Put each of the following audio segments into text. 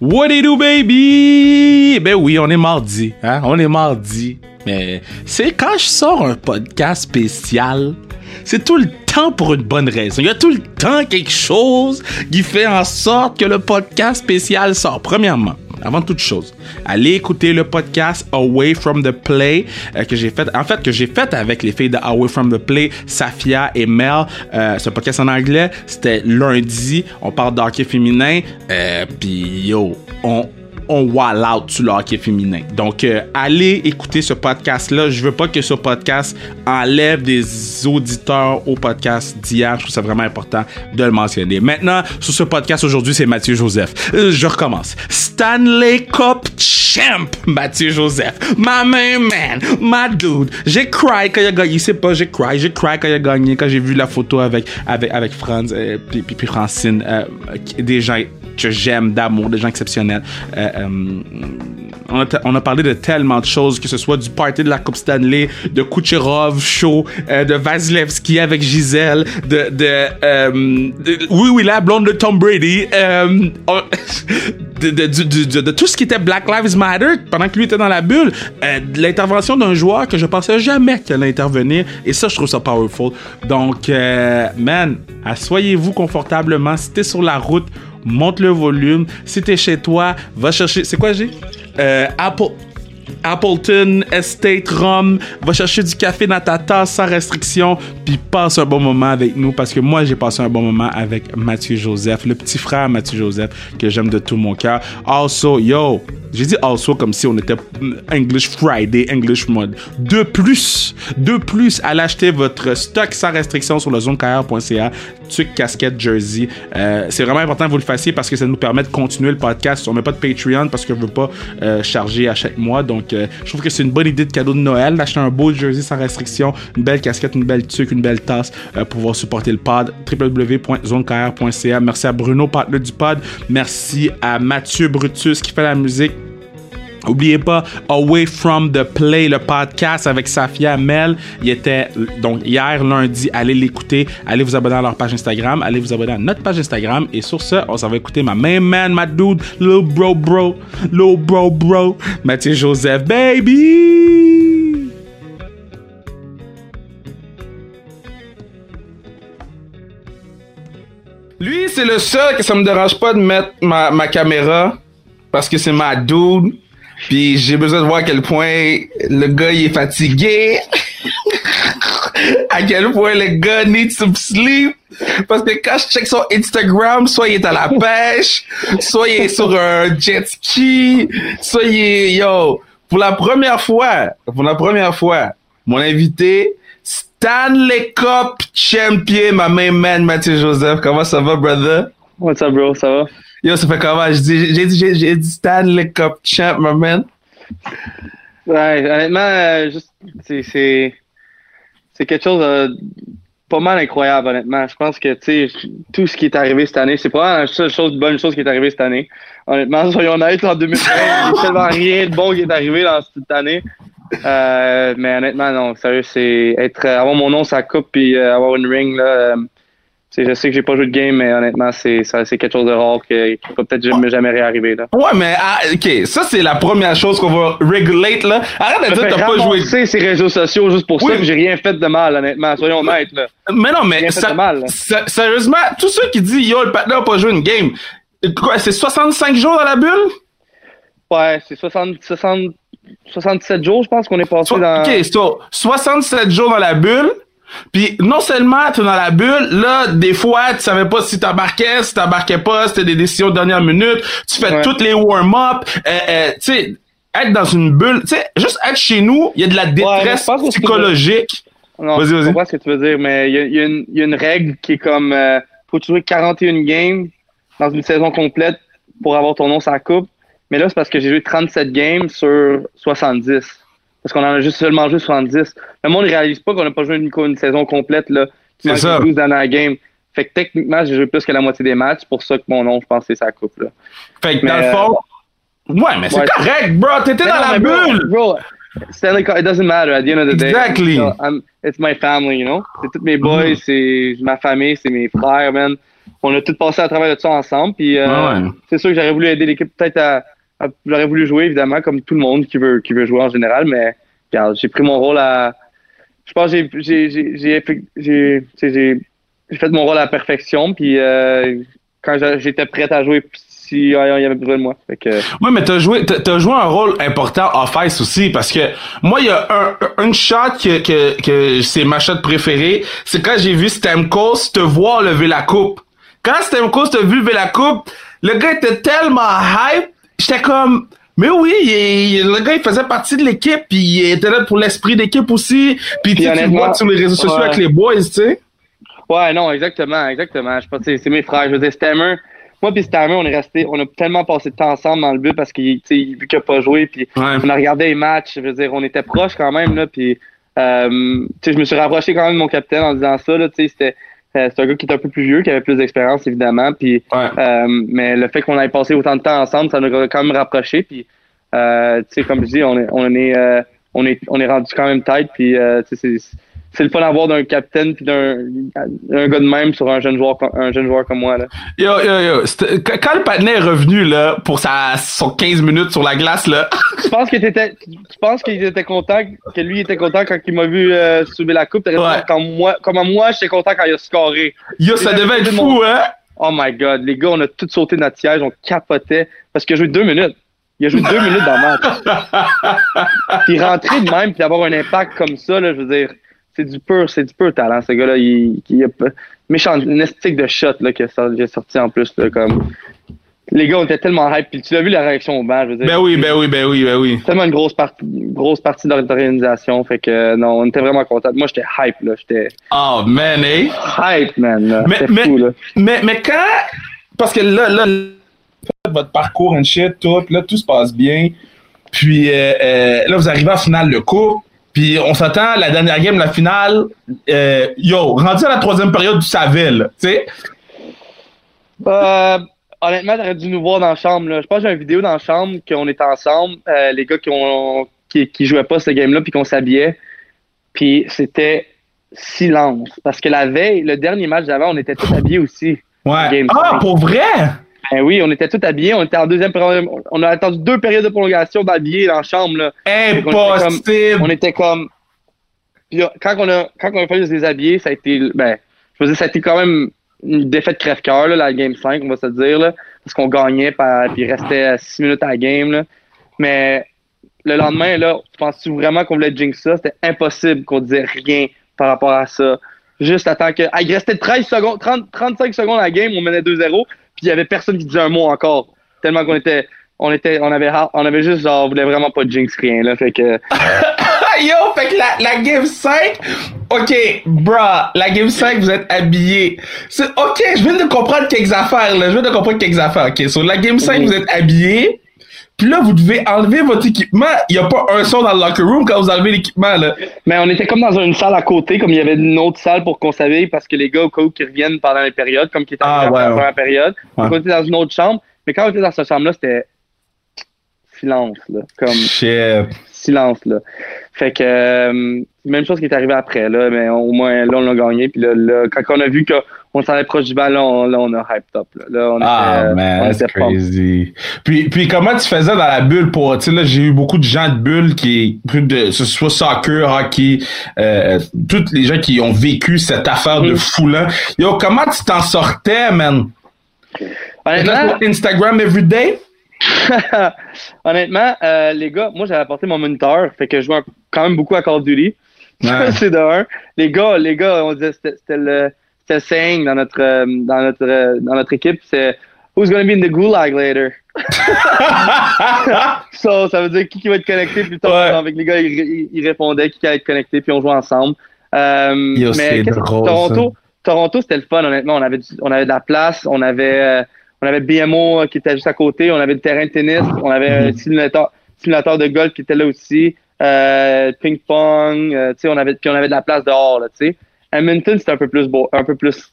What it do, baby? Ben oui, on est mardi. Hein? On est mardi. Mais c'est quand je sors un podcast spécial, c'est tout le temps pour une bonne raison. Il y a tout le temps quelque chose qui fait en sorte que le podcast spécial sort. Premièrement, avant toute chose, allez écouter le podcast Away from the Play euh, que j'ai fait, en fait que j'ai fait avec les filles de Away from the Play, Safia et Mel. Euh, ce podcast en anglais, c'était lundi. On parle d'hockey féminin. Euh, Puis yo, on on wall out sur le hockey féminin. Donc, euh, allez écouter ce podcast-là. Je veux pas que ce podcast enlève des auditeurs au podcast d'hier. Je trouve ça vraiment important de le mentionner. Maintenant, sur ce podcast aujourd'hui, c'est Mathieu Joseph. Euh, je recommence. Stanley Cup Champ, Mathieu Joseph. My main man, my dude. J'ai cry quand il a gagné. C'est pas, j'ai cry. J'ai cry quand il a gagné. Quand j'ai vu la photo avec, avec, avec Franz, euh, puis, puis, Francine, euh, des gens que j'aime d'amour, des gens exceptionnels. Euh, on, a parlé de tellement de choses, que ce soit du party de la Coupe Stanley, de Kucherov show, euh, de Vasilevski avec Gisèle, de, de, euh, de, oui oui la blonde de Tom Brady, euh, de, de, de, de, tout ce qui était Black Lives Matter pendant que lui était dans la bulle, l'intervention d'un joueur que je pensais jamais qu'elle allait intervenir et ça je trouve ça powerful. Donc man, asseyez-vous confortablement, si t'es sur la route monte le volume. Si t'es chez toi, va chercher. C'est quoi, j'ai euh, Apple. Appleton, Estate, Rome, va chercher du café dans ta tasse sans restriction, puis passe un bon moment avec nous parce que moi j'ai passé un bon moment avec Mathieu Joseph, le petit frère Mathieu Joseph que j'aime de tout mon cœur. Also, yo, j'ai dit also comme si on était English Friday, English Mode. De plus, de plus, allez acheter votre stock sans restriction sur le zonecarrière.ca, tuc, casquette, jersey. Euh, c'est vraiment important que vous le fassiez parce que ça nous permet de continuer le podcast. On met pas de Patreon parce que je veux pas euh, charger à chaque mois. Donc, euh, je trouve que c'est une bonne idée de cadeau de Noël d'acheter un beau jersey sans restriction, une belle casquette, une belle tuque, une belle tasse pour pouvoir supporter le pod. www.zonecarrière.ca. Merci à Bruno, partenaire du pod. Merci à Mathieu Brutus qui fait la musique. Oubliez pas Away from the Play, le podcast avec Safia Mel. Il était donc hier lundi. Allez l'écouter. Allez vous abonner à leur page Instagram. Allez vous abonner à notre page Instagram. Et sur ce, on s'en va écouter ma main man, my dude, little bro bro, little bro bro, Mathieu Joseph, baby. Lui, c'est le seul que ça me dérange pas de mettre ma, ma caméra parce que c'est ma dude. Puis j'ai besoin de voir à quel point le gars il est fatigué. à quel point le gars needs some sleep. Parce que quand je check son Instagram, soit il est à la pêche, soit il est sur un jet ski, soit il est, yo, pour la première fois, pour la première fois, mon invité, Stanley Cup champion, ma main man, Mathieu Joseph. Comment ça va, brother? What's up, bro? Ça va? Yo, ça fait comment? J'ai dit, j'ai, dit Stanley Cup champ, my man. Ouais, honnêtement, euh, c'est, quelque chose de pas mal incroyable, honnêtement. Je pense que, tu sais, tout ce qui est arrivé cette année, c'est probablement la seule chose, bonne chose qui est arrivée cette année. Honnêtement, soyons honnêtes, en 2020, il n'y a tellement rien de bon qui est arrivé dans cette année. Euh, mais honnêtement, non, sérieux, c'est être, avoir mon nom, sa coupe, puis euh, avoir une ring, là, je sais que j'ai pas joué de game, mais honnêtement, c'est quelque chose de rare qui, qui peut peut-être jamais, jamais réarriver. Là. Ouais, mais ah, ok, ça c'est la première chose qu'on va regulate là. Arrête de dire que t'as pas joué. C'est ces réseaux sociaux juste pour oui. ça, j'ai rien fait de mal, honnêtement. Soyons honnêtes là. Mais non, mais ça, mal, sérieusement, tous ceux qui disent yo le partenaire a pas joué une game, quoi, c'est 65 jours dans la bulle? Ouais, c'est 60, 60, 67 jours, je pense qu'on est passé so, dans. Ok, so, 67 jours dans la bulle. Puis non seulement tu es dans la bulle, là, des fois, tu savais pas si t'embarquais, si t'embarquais pas, c'était des décisions de dernière minute, tu fais ouais. toutes les warm-up, euh, euh, tu sais, être dans une bulle, tu sais, juste être chez nous, il y a de la détresse ouais, psychologique. Non, vas-y, vas-y. Je comprends ce que tu veux dire, mais il y a, y, a y a, une règle qui est comme, euh, faut jouer 41 games dans une saison complète pour avoir ton nom sur la coupe. Mais là, c'est parce que j'ai joué 37 games sur 70 parce qu'on en a juste seulement joué 70. Le monde ne réalise pas qu'on n'a pas joué une, une, saison complète, là. C'est ça. 12 dans la game. Fait que techniquement, j'ai joué plus que la moitié des matchs. C'est pour ça que mon nom, je pense, c'est sa coupe, là. Fait que mais, dans le fond. Ouais, mais c'est ouais, correct, bro. T'étais dans la bulle. Bro, bro, Stanley Cup, it doesn't matter at the end of the exactly. day. Exactly. So, it's my family, you know? C'est tous mes boys, mm. c'est ma famille, c'est mes frères, man. on a tout passé à travers de ça ensemble. Puis euh, c'est sûr que j'aurais voulu aider l'équipe peut-être à, j'aurais voulu jouer évidemment comme tout le monde qui veut qui veut jouer en général, mais j'ai pris mon rôle à je pense que j'ai fait mon rôle à la perfection puis euh, quand j'étais prête à jouer si y avait besoin de moi. Fait que... Ouais, mais t'as joué, t'as joué un rôle important en face aussi parce que moi, il y a un, une shot que, que, que c'est ma shot préférée. C'est quand j'ai vu Stamkos te voir lever la coupe. Quand Stamkos t'a vu lever la coupe, le gars était tellement hype. J'étais comme, mais oui, le gars, il faisait partie de l'équipe, puis il était là pour l'esprit d'équipe aussi. Puis, tu vois sur les réseaux sociaux avec les boys, tu sais. Ouais, non, exactement, exactement. Je pense que c'est mes frères. Je veux dire, Stammer, moi puis Stammer, on est resté, on a tellement passé de temps ensemble dans le but parce qu'il, vu qu'il a pas joué, puis on a regardé les matchs. Je veux dire, on était proches quand même là, puis euh, je me suis rapproché quand même de mon capitaine en disant ça là. Tu sais, c'était euh, c'est un gars qui est un peu plus vieux, qui avait plus d'expérience évidemment, puis euh, mais le fait qu'on ait passé autant de temps ensemble, ça nous a quand même rapproché. Puis euh, tu sais, comme je dis, on est on est on est on est rendu quand même tête, puis c'est c'est le fun d'avoir d'un capitaine puis d'un un gars de même sur un jeune joueur un jeune joueur comme moi là. Yo yo yo, quand le patinet est revenu là pour sa son 15 minutes sur la glace là. Je pense qu'il était tu penses qu'il était content que lui était content quand il m'a vu euh, soulever la coupe, ouais. quand moi comme moi j'étais content quand il a scoré. Yo, ça devait être fou hein. Oh my god, les gars, on a tous sauté notre siège, on capotait parce qu'il a joué deux minutes. Il a joué deux minutes dans le match. puis rentrer de même puis avoir un impact comme ça là, je veux dire c'est du pur, c'est du pur talent, ce gars-là. Il, il, a méchant, une esthétique de shot là, qui a sorti en plus. Là, comme les gars, on était tellement hype. Puis tu l'as vu la réaction au banc, je veux dire. Ben oui, ben oui, ben oui, ben oui. Tellement une grosse partie, grosse partie de l'organisation. Fait que non, on était vraiment contents. Moi, j'étais hype là. J'étais. Oh man, eh? Hype, man. Mais, mais, fou, là. mais, mais quand, parce que là, là, votre parcours and shit, tout, là, tout se passe bien. Puis euh, euh, là, vous arrivez à la finale de coupe. Puis on s'attend, la dernière game, la finale, euh, yo, rendu à la troisième période, du Saville, tu sais? Euh, honnêtement, t'aurais dû nous voir dans la chambre. Là. Je pense que j'ai une vidéo dans la chambre qu'on était ensemble, euh, les gars qui, ont, qui, qui jouaient pas ce game-là, puis qu'on s'habillait. Puis c'était silence. Parce que la veille, le dernier match d'avant, on était tous habillés aussi. Ouais. ah, pour vrai? Ben oui, on était tous habillés. On était en deuxième période. On a attendu deux périodes de prolongation d'habillés dans la chambre. Là. Impossible! On était comme. Puis, quand on a quand on a fallu se déshabiller, ça a été. Ben, je veux dire, ça a été quand même une défaite crève-cœur, la game 5, on va se dire. Là, parce qu'on gagnait, par, puis il restait six minutes à la game. Là. Mais le lendemain, là, penses-tu vraiment qu'on voulait jinx ça? C'était impossible qu'on disait rien par rapport à ça. Juste à temps que. Ah, il restait 13 secondes, 30, 35 secondes à la game, on menait 2-0 puis il y avait personne qui disait un mot encore. Tellement qu'on était, on était, on avait, on avait juste genre, on voulait vraiment pas jinx rien, là, fait que. Yo, fait que la, la game 5, ok, bruh, la game 5, vous êtes habillés. Ok, je viens de comprendre quelques affaires, là, je viens de comprendre quelques affaires, ok. Sur la game 5, vous êtes habillés, puis là, vous devez enlever votre équipement. Il n'y a pas un son dans le locker room quand vous enlevez l'équipement, là. Mais on était comme dans une salle à côté, comme il y avait une autre salle pour qu'on s'habille parce que les gars, au cas où, qui reviennent pendant les périodes, comme qui étaient ah, ouais, la période. On était dans une autre chambre. Mais quand on était dans cette chambre-là, c'était silence, là. Comme. Silence, là. Fait que, euh, même chose qui est arrivé après, là. Mais au moins, là, on l'a gagné. Puis là, là, quand on a vu que on s'en est proche du ballon, là, on a hyped up. Là, on ah, était, man, c'est crazy. Puis, puis comment tu faisais dans la bulle pour, tu sais, là, j'ai eu beaucoup de gens de bulle qui, de, ce soit soccer, hockey, euh, tous les gens qui ont vécu cette affaire de mm. foulant. Yo, comment tu t'en sortais, man? Honnêtement, Instagram everyday? Honnêtement, euh, les gars, moi j'avais apporté mon moniteur, fait que je jouais quand même beaucoup à Call of Duty. c'est de un. Les gars, les gars, on disait c'était le c'était saying dans notre, euh, dans notre, euh, dans notre équipe, c'est Who's gonna be in the gulag later? so, ça veut dire qui, qui va être connecté plus tard. Avec les gars, ils, répondaient qui, qui allait être connecté, puis on jouait ensemble. Euh, mais Toronto, Toronto, c'était le fun, honnêtement. On avait, on avait de la place, on avait, on avait BMO qui était juste à côté, on avait le terrain de tennis, on avait un mm-hmm. simulateur, simulateur de golf qui était là aussi, ping-pong, tu sais, on avait, puis on avait de la place dehors, là, tu sais. Edmonton, c'était un peu plus beau, un peu plus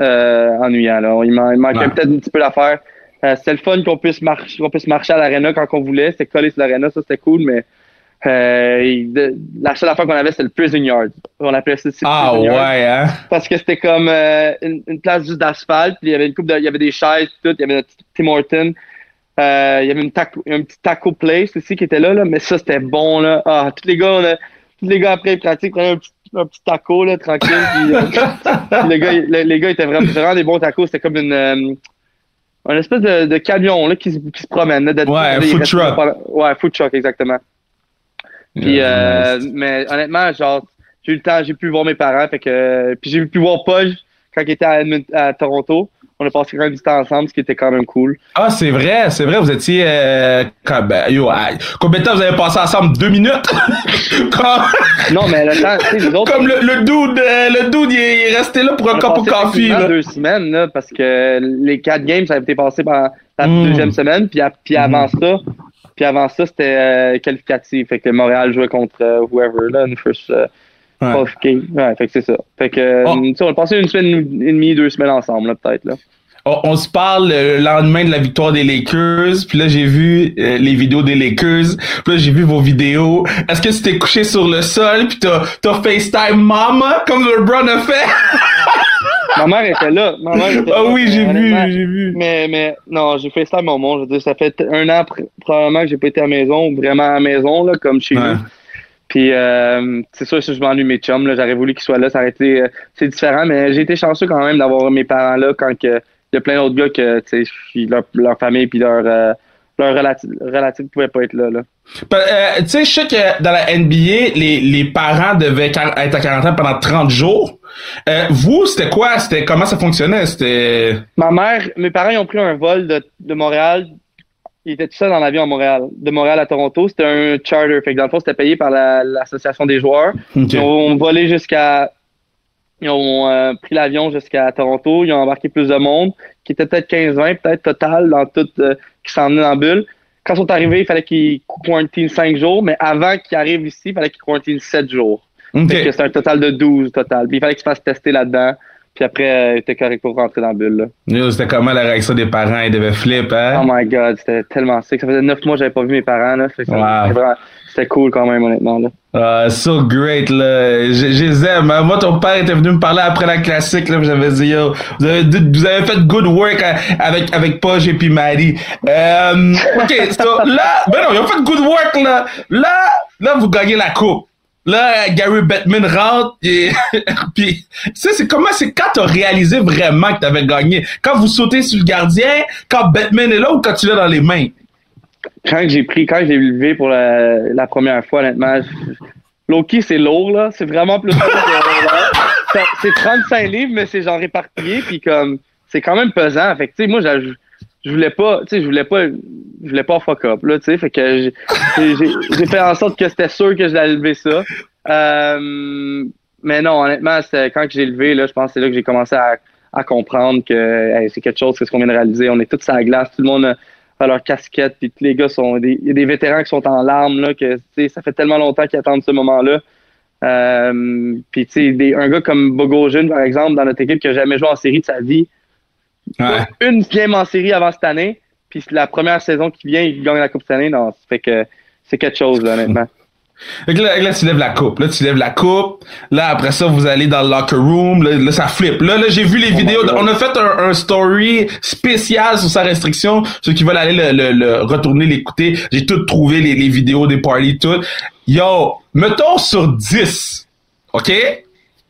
euh, ennuyant. Là. Il, manquait peut-être un petit peu l'affaire. Euh, c'était le fun qu'on puisse, marcher, qu'on puisse marcher à l'aréna quand on voulait. C'était collé sur l'aréna, ça c'était cool, mais Euh, la seule affaire qu'on avait, c'était le prison yard. On appelait ça Ah ouais, hein? Parce que c'était comme euh, une, place juste d'asphalte, puis il y avait une coupe il y avait des chaises, tout, il y avait notre Tim Horton. Euh, il y avait une taco, un petit taco place aussi qui était là, là mais ça c'était bon là. Ah, tous les gars, on a, tous les gars après pratique prenaient un petit, un petit taco là, tranquille. puis, euh, les, gars, les, gars étaient vraiment, vraiment des bons tacos. C'était comme une euh, un espèce de, de camion là, qui, qui se promène. Là, ouais, food truck. Ouais, food truck, exactement. Puis, mais honnêtement, genre, j'ai eu le temps, j'ai pu voir mes parents, fait que, puis j'ai pu voir Paul quand il était à, à Toronto. On a passé quand même du temps ensemble, ce qui était quand même cool. Ah, c'est vrai, c'est vrai, vous étiez, euh, ben, yo, combien de temps vous avez passé ensemble? Deux minutes? Non, mais le temps, tu sais, autres. Comme le, le dude, euh, le dude, il est resté là pour un cup of coffee, là. deux semaines, là, parce que les quatre games, ça avait été passé pendant la hmm. deuxième semaine, puis, puis avant hmm. ça, puis avant ça, c'était euh, qualificatif. Fait que Montréal jouait contre euh, whoever, là, une first euh, ouais. ouais. fait que c'est ça. Fait que, oh. on a passé une semaine et demie, deux semaines ensemble, là, peut-être, là. On, se parle le lendemain de la victoire des Lakers, puis là j'ai vu les vidéos des Lakers, puis là j'ai vu vos vidéos. Est-ce que tu t'es couché sur le sol, puis t'as, t'as FaceTime Mama comme LeBron a fait? Ma mère était là. Ma mère était ah oui, j'ai vu, j'ai vu. Mais, mais non, j'ai ça à moment. Je veux dire, ça fait un an probablement que j'ai pas été à la maison, vraiment à la maison, là, comme chez nous. Puis euh, c'est sûr, si je m'ennuie mes chums, là, j'aurais voulu qu'ils soient là. Ça aurait été, euh, c'est différent, mais j'ai été chanceux quand même d'avoir mes parents là quand il y a plein d'autres gars que, tu sais, leur, leur famille puis leur euh, leur relatif pouvait pas être là. là. Euh, tu sais, je sais que dans la NBA, les, les parents devaient être à quarantaine pendant 30 jours. Euh, vous, c'était quoi? C'était comment ça fonctionnait? C'était. Ma mère, mes parents ils ont pris un vol de, de Montréal. Ils étaient tout seuls dans l'avion à Montréal. De Montréal à Toronto, c'était un charter. Fait que dans le fond, c'était payé par l'association des joueurs. Ils ont volé jusqu'à ils ont euh, pris l'avion jusqu'à Toronto. Ils ont embarqué plus de monde, qui était peut-être 15-20, peut-être total, dans tout, euh, qui s'en dans la bulle. Quand ils sont arrivés, il fallait qu'ils quarantinent 5 jours, mais avant qu'ils arrivent ici, il fallait qu'ils quarantinent 7 jours. Okay. C'est un total de 12 total. Puis il fallait qu'ils se fassent tester là-dedans. Puis après, euh, il était correct pour rentrer dans la bulle. C'était comment la réaction des parents? Ils devaient flipper, hein? Oh my god, c'était tellement sick. Ça faisait 9 mois que j'avais pas vu mes parents. Là. Wow. C'était cool quand même, honnêtement. Là. Uh, so great, là. Je, les aime. Moi, ton père était venu me parler après la classique, là. J'avais dit, yo, vous avez, vous avez fait good work euh, avec, avec Poche et puis Marie. Euh, OK, so, là, ben non, ils ont fait good work, là. Là, là, vous gagnez la coupe. Là, Gary Bettman rentre et puis tu sais c'est comment c'est quand t'as réalisé vraiment que t'avais gagné? Quand vous sautez sur le gardien quand Bettman est là ou quand tu l'as dans les mains? Quand j'ai pris, quand j'ai levé pour la, la, première fois, honnêtement, Loki, c'est lourd, là. C'est vraiment plus lourd. c'est 35 livres, mais c'est genre réparpillé, puis comme, c'est quand même pesant. Fait que, tu sais, moi, je, je voulais pas, tu sais, je voulais pas, je voulais pas fuck up, là, tu sais. Fait que j'ai fait en sorte que c'était sûr que j'allais lever ça. Euh, mais non, honnêtement, quand j'ai levé, là, je pense que c'est là que j'ai commencé à, à comprendre que c'est quelque chose, c'est ce qu'on vient de réaliser. On est tous à la glace, tout le monde leur casquette, puis tous les gars sont il y a des vétérans qui sont en larmes là que ça fait tellement longtemps qu'ils attendent ce moment-là. Euh, puis tu sais, un gars comme Bogosian, par exemple, dans notre équipe qui a jamais joué en série de sa vie, une game en série avant cette année, puis la première saison qui vient, il gagne la coupe cette année, non, fait que c'est quelque chose là, honnêtement. Là, là, tu lèves la coupe. Là, tu lèves la coupe. Là, après ça, vous allez dans le locker room. Là, ça flippe. Là, là j'ai vu les oh vidéos. On a fait un, story spécial sur sa restriction. Ceux qui veulent aller le, le, retourner l'écouter. J'ai tout trouvé, les, les vidéos des parties, tout. Yo, mettons sur 10. OK?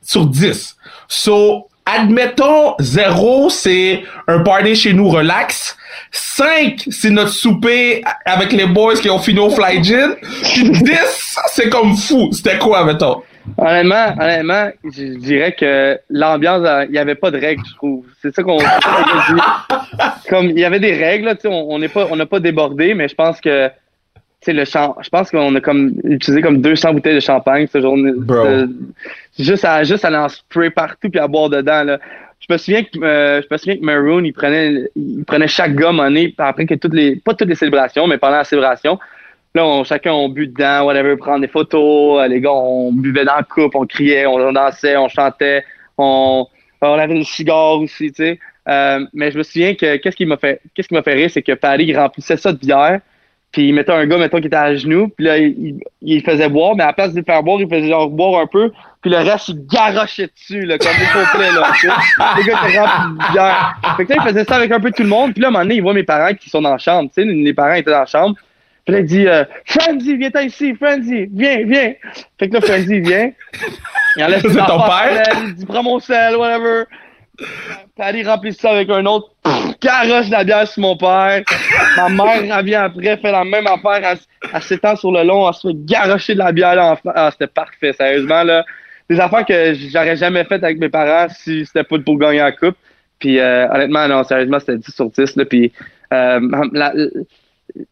Sur 10. So, admettons, 0, c'est un party chez nous relax. 5, c'est notre souper avec les boys qui ont fini au Fly Gin. 10, c'est comme fou. C'était quoi, mettons? Honnêtement, honnêtement, je dirais que l'ambiance, il n'y avait pas de règles, je trouve. C'est ça qu'on dit. Comme il y avait des règles, tu sais, on pas, on n'a pas débordé, mais je pense que, sais, le champ, je pense qu'on a comme utilisé comme 200 bouteilles de champagne cette journée. Juste à, juste à en spray partout puis à boire dedans, là. Je me souviens que euh, je me souviens que Maroon il prenait il prenait chaque gars monnaie après que toutes les pas toutes les célébrations mais pendant la célébration. Là on, chacun on bu dedans whatever prendre des photos euh, les gars on buvait dans la coupe on criait on dansait on chantait on on avait des cigares aussi tu sais. Euh, mais je me souviens que qu'est-ce qui m'a fait qu'est-ce qui m'a fait rire c'est que Paris remplissait ça de bière Puis il mettait un gars, mettons, qui était à genoux, puis là, il, il faisait boire, mais à la place de le faire boire, il faisait genre boire un peu, puis le reste, il garochait dessus, là, comme au complet, là. tu sais. Le gars de bière. Fait que là, il faisait ça avec un peu tout le monde, puis là, à un moment donné, il voit mes parents qui sont dans la chambre, tu sais, les parents étaient dans la chambre. Puis là, il dit, euh, Frenzy, viens ici, Frenzy, viens, viens. Fait que là, Frenzy vient. Il enlève ses ton père? Il dit, prends mon sel, whatever. Paddy remplit ça avec un autre, pff, garoche la bière sur mon père. Ma mère revient après, fait la même affaire, elle, elle s'étend sur le long, elle se fait de la bière Ah, c'était parfait, sérieusement, là. Des affaires que j'aurais jamais faites avec mes parents si c'était pas pour gagner la coupe. Puis euh, honnêtement, non, sérieusement, c'était 10 sur 10, là. Puis euh,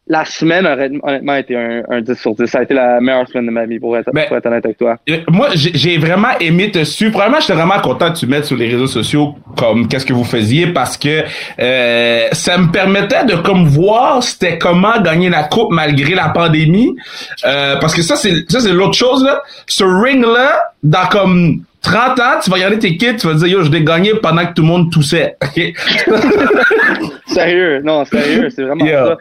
la semaine aurait honnêtement été un, un 10 sur 10. Ça a été la meilleure semaine de ma vie, pour être, Mais- pour être honnête avec toi. Euh, Moi, j'ai vraiment aimé te suivre. Premièrement, j'étais vraiment content que tu mettes sur les réseaux sociaux comme qu'est-ce que vous faisiez parce que euh, ça me permettait de comme voir c'était comment gagner la coupe malgré la pandémie. Euh, parce que ça c'est ça c'est l'autre chose là. Ce ring là dans comme 30 ans, tu vas regarder tes kids, tu vas dire yo, je l'ai gagné pendant que tout le monde toussait. Sérieux, non, sérieux, c'est vraiment Yeah. ça.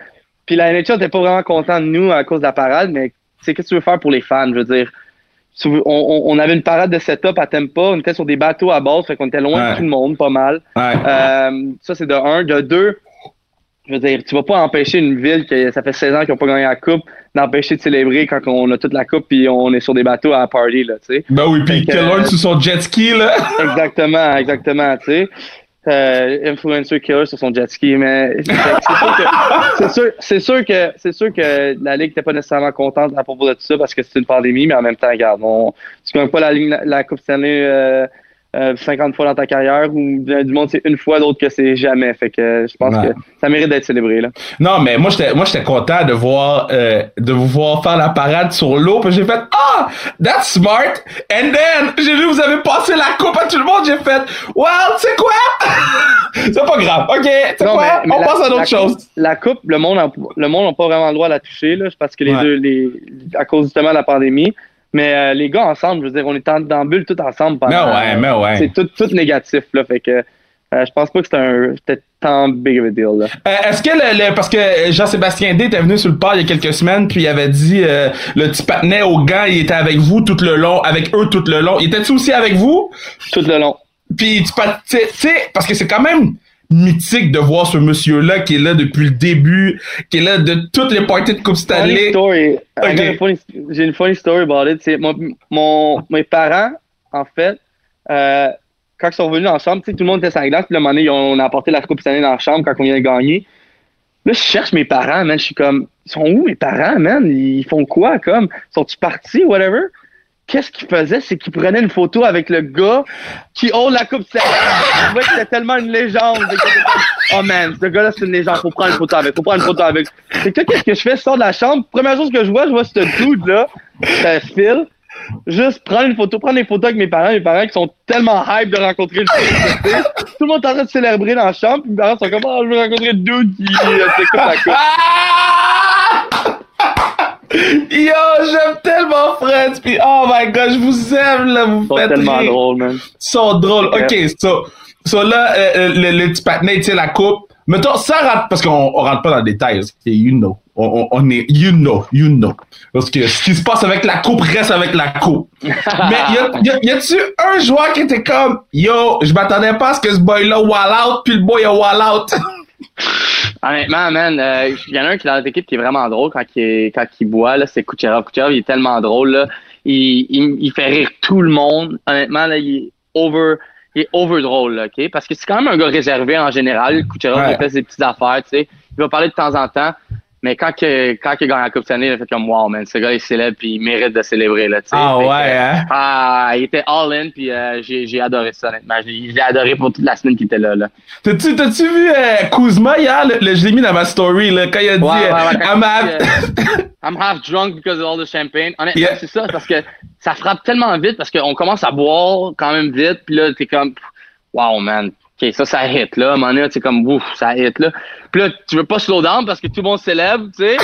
Puis la NHL n'était pas vraiment content de nous à cause de la parade, mais c'est qu'est-ce que tu veux faire pour les fans, je veux dire? On, avait une parade de setup à Tampa, on était sur des bateaux à base, fait qu'on était loin Ouais. de tout le monde, pas mal. Ouais. Euh, ça, c'est de un. De deux, je veux dire, tu vas pas empêcher une ville que ça fait 16 ans qu'ils n'ont pas gagné la coupe d'empêcher de célébrer quand on a toute la coupe puis on est sur des bateaux à party, là, tu sais. Ben oui, puis que- Killer sur son jet ski là. Exactement, exactement, tu sais. Euh, influencer killer sur son jet ski, mais c'est sûr sûr, que c'est sûr que la ligue n'était pas nécessairement contente à propos de tout ça parce que c'est une pandémie, mais en même temps, regarde, on, tu gagnes pas la ligue, la, la Coupe Stanley euh, euh, 50 fois dans ta carrière ou du monde c'est une fois, d'autres que c'est jamais. Fait que je pense Ouais. que ça mérite d'être célébré là. Non, mais moi j'étais moi j'étais content de voir euh, de vous voir faire la parade sur l'eau, puis j'ai fait ah, that's smart. And then j'ai vu que vous avez passé la coupe à tout le monde, j'ai fait well, c'est quoi C'est pas grave. OK, c'est quoi? mais- mais On la- passe à d'autres choses. La coupe, le monde, a- le monde n'a pas vraiment le droit de la toucher, là, parce que les Ouais. deux, les, à cause justement de la pandémie. Mais euh, les gars ensemble, je veux dire, on est en, dans bulle tout ensemble pendant. Mais ouais, mais ouais. C'est tout, tout négatif, là. Fait que euh, je pense pas que c'était tant big of a deal, là. Euh, Est-ce que le, le- parce que Jean-Sébastien D était venu sur le port il y a quelques semaines puis il avait dit euh, le petit patinet au gants, il était avec vous tout le long, avec eux tout le long. Il était-tu aussi avec vous? Tout le long. Puis tu sais, parce que c'est quand même mythique de voir ce monsieur-là qui est là depuis le début, qui est là de toutes les parties de Coupe Stanley. story. J'ai une funny story about it. Mon, mon, mes parents, en fait, euh, quand ils sont venus dans la chambre, tu sais, tout le monde était sur la glace, puis un moment donné, ils ont- on a apporté la coupe année dans la chambre quand on vient de gagner. Là, je cherche mes parents, man. Je suis comme, ils sont où mes parents, man? Ils font quoi, comme? Sont-ils partis, whatever? Qu'est-ce qu'ils faisaient? C'est qu'ils prenaient une photo avec le gars qui hold la coupe que c'était tellement une légende. Oh man, ce gars-là, c'est une légende. Faut prendre une photo avec. Faut prendre une photo avec. Fait que qu'est-ce que je fais? Je sors de la chambre. Première chose que je vois, je vois ce dude-là. C'est Phil. Juste prendre une photo, prendre des photos avec mes parents. Mes parents qui sont tellement hype de rencontrer le dude. Tout le monde est en train de célébrer dans la chambre. Puis mes parents sont comme, oh, je veux rencontrer le dude qui euh, s'écoute la coupe. Yo, j'aime tellement Friends, puis oh my god, je vous aime, là, vous Ils sont faites tellement rire. drôles, man. Ils sont drôles. OK, so, so là, euh, euh, le, le petit patinet, tu sais, la coupe. Mettons, ça rentre, parce qu'on on rentre pas dans les détails, parce que you know. On, on, on est, you know, you know. Parce que ce qui se passe avec la coupe reste avec la coupe. Mais y a, y a, y a-tu un joueur qui était comme, yo, je m'attendais pas à ce que ce boy-là wall out, puis le boy a wall out? Honnêtement, man, euh, il y en a un qui est dans notre équipe qui est vraiment drôle quand il, est- quand il boit, là, c'est Kucherov. Kucherov, il est tellement drôle, là. Il, il, il fait rire tout le monde. Honnêtement, là, il est over, il est over drôle, là, OK? Parce que c'est quand même un gars réservé en général. Kucherov, Ouais. il fait ses petites affaires, tu sais. Il va parler de temps en temps. Mais quand, que, quand il gagne la Coupe Stanley, il a fait comme, wow, man, ce gars est célèbre puis il mérite de célébrer, là, tu sais. Ah Fait que, ouais, hein? Ah, il était all-in puis euh, j'ai, j'ai adoré ça, honnêtement. J'ai, adoré pour toute la semaine qu'il était là, là. T'as-tu, t'as-tu vu euh, Kuzma hier? Le, le- je l'ai mis dans ma story, là, quand il a dit Ouais, ouais, ouais, euh, I'm dit, euh, I'm half drunk because of all the champagne. Honnêtement, Yeah. c'est ça, parce que ça frappe tellement vite parce qu'on commence à boire quand même vite, puis là, t'es comme, wow, man. OK, ça, ça hit, là. À un moment donné, c'est comme, ouf, ça hit, là. Puis là, tu veux pas slow down parce que tout le monde célèbre, tu sais.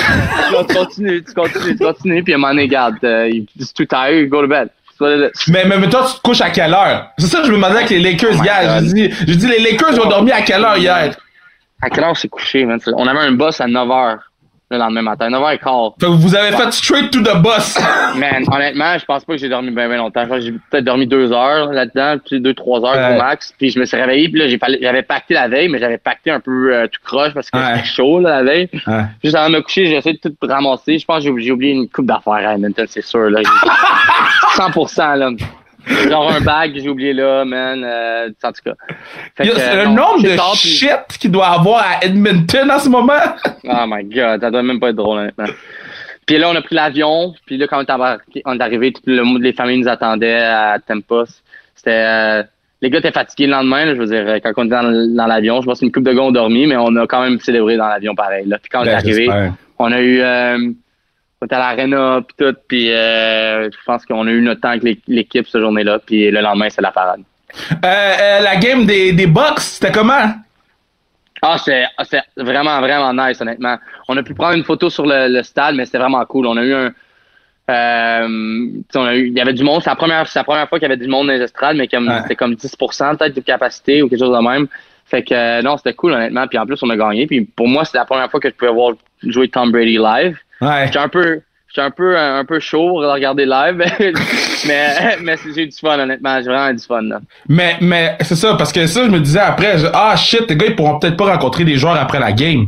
Tu continues, tu continues, tu continues, puis à un moment donné, regarde, euh, it's too tired, go to bed. Mais, mais, mais toi, tu te couches à quelle heure? C'est ça que je me demandais avec les Lakers Oh hier. Je dis, je dis, les Lakers ont dormi à quelle heure hier? À quelle heure c'est couché, man? On avait un boss à 9 h. le lendemain matin, 9h15. Fait que vous avez fait straight to the bus. Man, honnêtement, je pense pas que j'ai dormi bien, bien longtemps. J'ai peut-être dormi deux heures là-dedans, puis deux, trois heures Ouais. au max. Puis je me suis réveillé, puis là, j'avais pacté la veille, mais j'avais pacté un peu euh, tout croche parce que Ouais. c'était chaud là, la veille. Ouais. Juste avant de me coucher, j'ai essayé de tout ramasser. Je pense que j'ai oublié- j'ai oublié une coupe d'affaires à Edmonton, c'est sûr. Là. 100% là. Genre un bag que j'ai oublié là, man. Euh, en tout cas. Fait que, euh, le non, nombre de tard, shit qu'il doit avoir à Edmonton en ce moment. Oh my god, ça doit même pas être drôle, honnêtement. Puis là, on a pris l'avion. Puis là, quand on est, arrivé, tout le monde, les familles nous attendaient à Tempa. C'était, euh, les gars étaient fatigués le lendemain, là, je veux dire, quand on était dans, dans l'avion. Je pense qu'une couple de gars ont dormi, mais on a quand même célébré dans l'avion pareil, là. Puis quand on est Ben, arrivé, on a eu, euh, on était à l'arena, puis tout. Puis euh, je pense qu'on a eu notre temps avec l'é- l'équipe cette journée-là. Puis le lendemain, c'est la parade. Euh, euh, la game des, des Bucks, c'était comment? Ah, c'est ah, c'est vraiment, vraiment nice, honnêtement. On a pu prendre une photo sur le, le stade, mais c'était vraiment cool. On a eu un. Euh, on a eu, il y avait du monde. C'est la première, la première fois qu'il y avait du monde dans les estrades, mais comme Ouais. c'était comme 10% peut-être de capacité ou quelque chose de même. Fait que non, c'était cool, honnêtement. Puis en plus, on a gagné. Puis pour moi, c'est la première fois que je pouvais voir jouer Tom Brady live. Ouais. J'étais un peu. J'étais un peu un peu chaud pour le regarder live, mais mais j'ai eu du fun honnêtement, j'ai vraiment eu du fun là. Mais, mais c'est ça, parce que ça, je me disais après, je- ah shit, les gars, ils pourront peut-être pas rencontrer des joueurs après la game.